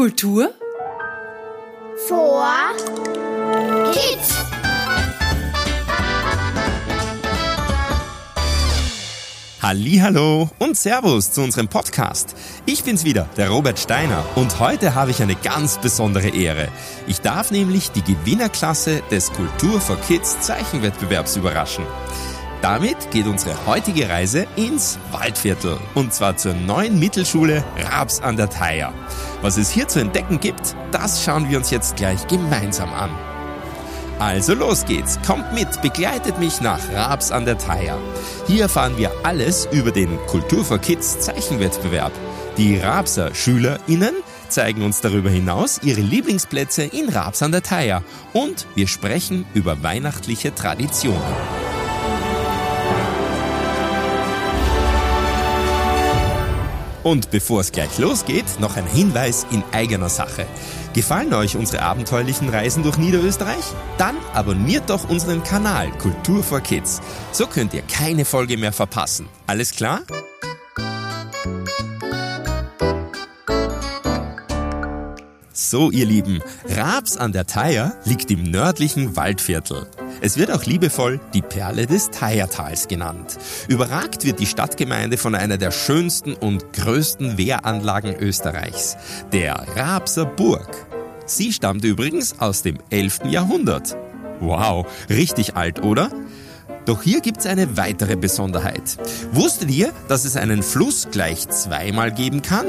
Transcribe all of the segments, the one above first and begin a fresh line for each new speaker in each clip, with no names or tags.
Kultur
vor Kids.
Hallo und Servus zu unserem Podcast. Ich bin's wieder, der Robert Steiner und heute habe ich eine ganz besondere Ehre. Ich darf nämlich die Gewinnerklasse des Kultur for Kids Zeichenwettbewerbs überraschen. Damit geht unsere heutige Reise ins Waldviertel und zwar zur neuen Mittelschule Raps an der Theier. Was es hier zu entdecken gibt, das schauen wir uns jetzt gleich gemeinsam an. Also los geht's, kommt mit, begleitet mich nach Raps an der Theier. Hier erfahren wir alles über den Kultur for Kids Zeichenwettbewerb. Die Rapser SchülerInnen zeigen uns darüber hinaus ihre Lieblingsplätze in Raps an der Theier und wir sprechen über weihnachtliche Traditionen. Und bevor es gleich losgeht, noch ein Hinweis in eigener Sache. Gefallen euch unsere abenteuerlichen Reisen durch Niederösterreich? Dann abonniert doch unseren Kanal Kultur for Kids. So könnt ihr keine Folge mehr verpassen. Alles klar? So, ihr Lieben, Raps an der Theier liegt im nördlichen Waldviertel. Es wird auch liebevoll die Perle des Theiertals genannt. Überragt wird die Stadtgemeinde von einer der schönsten und größten Wehranlagen Österreichs, der Rapser Burg. Sie stammt übrigens aus dem 11. Jahrhundert. Wow, richtig alt, oder? Doch hier gibt's eine weitere Besonderheit. Wusstet ihr, dass es einen Fluss gleich zweimal geben kann?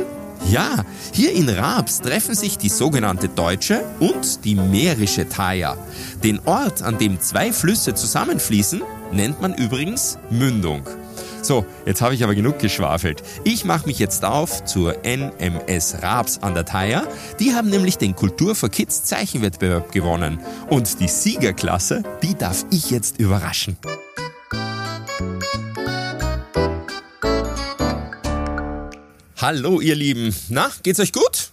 Ja, hier in Raps treffen sich die sogenannte deutsche und die mährische Thaya. Den Ort, an dem zwei Flüsse zusammenfließen, nennt man übrigens Mündung. So, jetzt habe ich aber genug geschwafelt. Ich mache mich jetzt auf zur NMS Raps an der Thaya. Die haben nämlich den Kultur for Kids Zeichenwettbewerb gewonnen. Und die Siegerklasse, die darf ich jetzt überraschen. Hallo ihr Lieben. Na, geht's euch gut?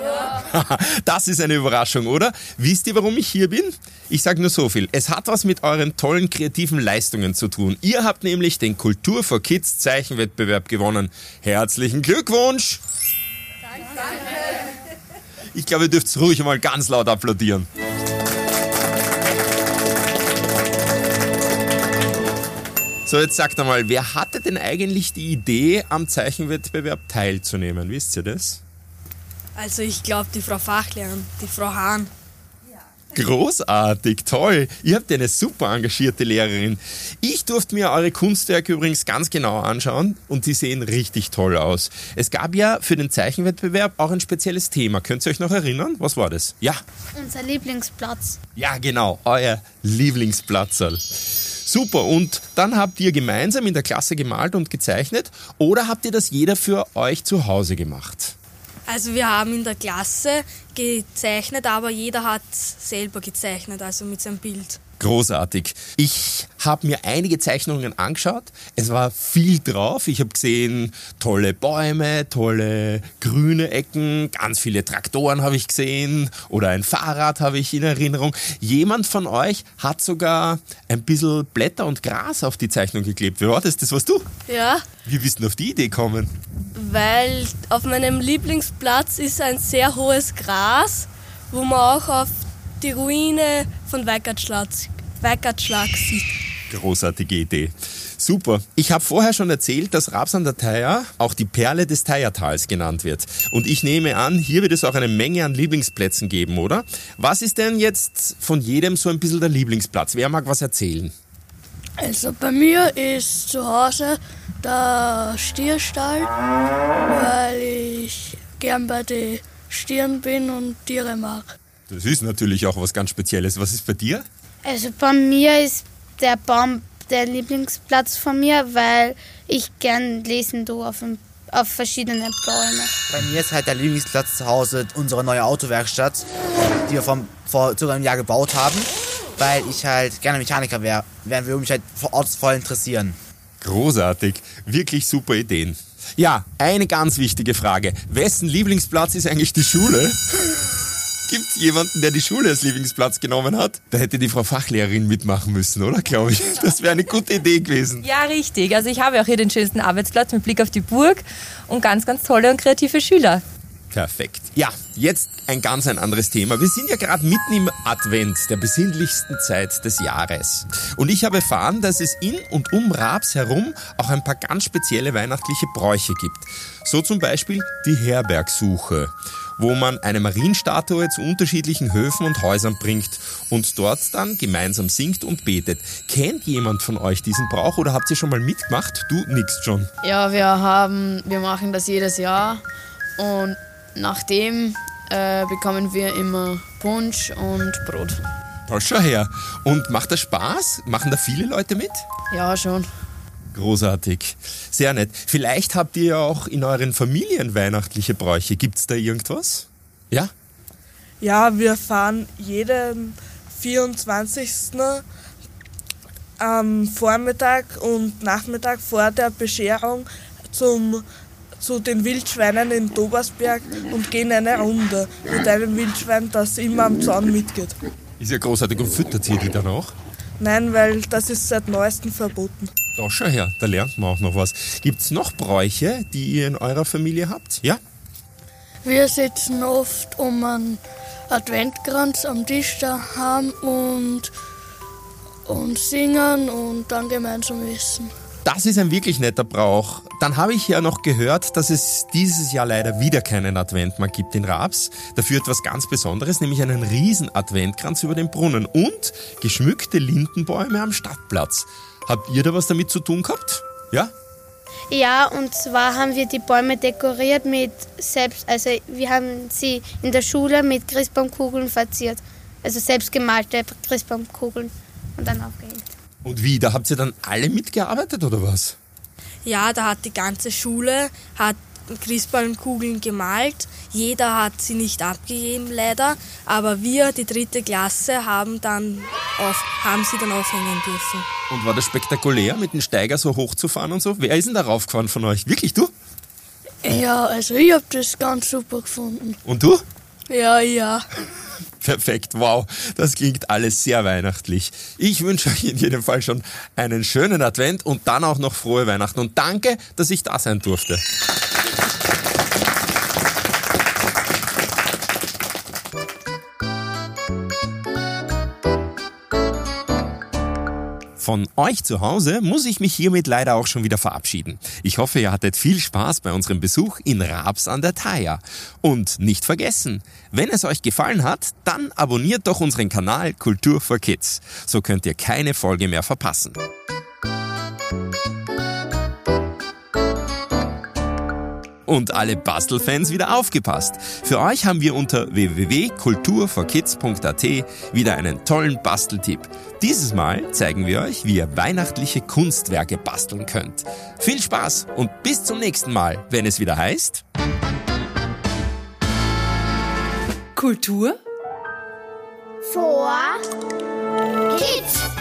Ja. Das ist eine Überraschung, oder? Wisst ihr, warum ich hier bin? Ich sage nur so viel. Es hat was mit euren tollen kreativen Leistungen zu tun. Ihr habt nämlich den Kultur for Kids Zeichenwettbewerb gewonnen. Herzlichen Glückwunsch! Danke. Ich glaube, ihr dürft ruhig mal ganz laut applaudieren. So, jetzt sagt einmal, wer hatte denn eigentlich die Idee, am Zeichenwettbewerb teilzunehmen? Wisst ihr das?
Also ich glaube, die Frau Fachlehrerin, die Frau Hahn.
Großartig, toll. Ihr habt eine super engagierte Lehrerin. Ich durfte mir eure Kunstwerke übrigens ganz genau anschauen und die sehen richtig toll aus. Es gab ja für den Zeichenwettbewerb auch ein spezielles Thema. Könnt ihr euch noch erinnern? Was war das? Ja.
Unser Lieblingsplatz.
Ja, genau, euer Lieblingsplatzerl. Super, und dann habt ihr gemeinsam in der Klasse gemalt und gezeichnet oder habt ihr das jeder für euch zu Hause gemacht?
Also wir haben in der Klasse gezeichnet, aber jeder hat selber gezeichnet, also mit seinem Bild.
Großartig. Ich habe mir einige Zeichnungen angeschaut. Es war viel drauf. Ich habe gesehen, tolle Bäume, tolle grüne Ecken, ganz viele Traktoren habe ich gesehen oder ein Fahrrad habe ich in Erinnerung. Jemand von euch hat sogar ein bisschen Blätter und Gras auf die Zeichnung geklebt. Wie war das? Das warst du?
Ja.
Wie bist du auf die Idee gekommen?
Weil auf meinem Lieblingsplatz ist ein sehr hohes Gras, wo man auch auf die Ruine von Weikertschlag, sieht.
Großartige Idee. Super. Ich habe vorher schon erzählt, dass Raps an der Theier auch die Perle des Theiertals genannt wird. Und ich nehme an, hier wird es auch eine Menge an Lieblingsplätzen geben, oder? Was ist denn jetzt von jedem so ein bisschen der Lieblingsplatz? Wer mag was erzählen?
Also bei mir ist zu Hause der Stierstall, weil ich gern bei den Stieren bin und Tiere mag.
Das ist natürlich auch was ganz Spezielles. Was ist bei dir?
Also bei mir ist der Baum der Lieblingsplatz von mir, weil ich gern lesen tue auf, auf verschiedene Bäume.
Bei mir ist halt der Lieblingsplatz zu Hause unsere neue Autowerkstatt, die wir vom, vor circa einem Jahr gebaut haben, weil ich halt gerne Mechaniker wäre, wären wir mich halt vor Ort voll interessieren.
Großartig, wirklich super Ideen. Ja, eine ganz wichtige Frage. Wessen Lieblingsplatz ist eigentlich die Schule? Gibt es jemanden, der die Schule als Lieblingsplatz genommen hat? Da hätte die Frau Fachlehrerin mitmachen müssen, oder? Glaube ich. Das wäre eine gute Idee gewesen.
Ja, richtig. Also ich habe auch hier den schönsten Arbeitsplatz mit Blick auf die Burg und ganz, ganz tolle und kreative Schüler.
Perfekt. Ja, jetzt ein ganz ein anderes Thema. Wir sind ja gerade mitten im Advent, der besinnlichsten Zeit des Jahres. Und ich habe erfahren, dass es in und um Raps herum auch ein paar ganz spezielle weihnachtliche Bräuche gibt. So zum Beispiel die Herbergsuche wo man eine Marienstatue zu unterschiedlichen Höfen und Häusern bringt und dort dann gemeinsam singt und betet. Kennt jemand von euch diesen Brauch oder habt ihr schon mal mitgemacht? Du nix schon.
Ja, wir haben, wir machen das jedes Jahr und nachdem äh, bekommen wir immer Punsch und Brot.
Da schau her. Und macht das Spaß? Machen da viele Leute mit?
Ja, schon.
Großartig. Sehr nett. Vielleicht habt ihr ja auch in euren Familien weihnachtliche Bräuche. Gibt's da irgendwas? Ja?
Ja, wir fahren jeden 24. am Vormittag und Nachmittag vor der Bescherung zum, zu den Wildschweinen in Dobersberg und gehen eine Runde mit einem Wildschwein, das immer am Zaun mitgeht.
Ist ja großartig. Und füttert ihr die dann auch?
Nein, weil das ist seit neuestem verboten.
Da schau her, da lernt man auch noch was. Gibt's noch Bräuche, die ihr in eurer Familie habt? Ja?
Wir sitzen oft um einen Adventkranz am Tisch daheim und, und singen und dann gemeinsam essen.
Das ist ein wirklich netter Brauch. Dann habe ich ja noch gehört, dass es dieses Jahr leider wieder keinen Advent mehr gibt in Raps. Dafür etwas ganz Besonderes, nämlich einen riesen Adventkranz über den Brunnen und geschmückte Lindenbäume am Stadtplatz. Habt ihr da was damit zu tun gehabt? Ja?
Ja, und zwar haben wir die Bäume dekoriert mit selbst, also wir haben sie in der Schule mit Christbaumkugeln verziert. Also selbstgemalte Christbaumkugeln und dann aufgehängt.
Und wie, da habt ihr dann alle mitgearbeitet oder was?
Ja, da hat die ganze Schule hat Christbaumkugeln gemalt. Jeder hat sie nicht abgegeben, leider. Aber wir, die dritte Klasse, haben, dann auf, haben sie dann aufhängen dürfen.
Und war das spektakulär, mit dem Steiger so hoch zu fahren und so? Wer ist denn da raufgefahren von euch? Wirklich, du?
Ja, also ich habe das ganz super gefunden.
Und du?
Ja, ja.
Perfekt, wow, das klingt alles sehr weihnachtlich. Ich wünsche euch in jedem Fall schon einen schönen Advent und dann auch noch frohe Weihnachten und danke, dass ich da sein durfte. Von euch zu Hause muss ich mich hiermit leider auch schon wieder verabschieden. Ich hoffe, ihr hattet viel Spaß bei unserem Besuch in Raps an der Thaya. Und nicht vergessen, wenn es euch gefallen hat, dann abonniert doch unseren Kanal Kultur for Kids. So könnt ihr keine Folge mehr verpassen. Und alle Bastelfans wieder aufgepasst. Für euch haben wir unter www.kulturforkids.at wieder einen tollen Basteltipp. Dieses Mal zeigen wir euch, wie ihr weihnachtliche Kunstwerke basteln könnt. Viel Spaß und bis zum nächsten Mal, wenn es wieder heißt
Kultur
vor Kids.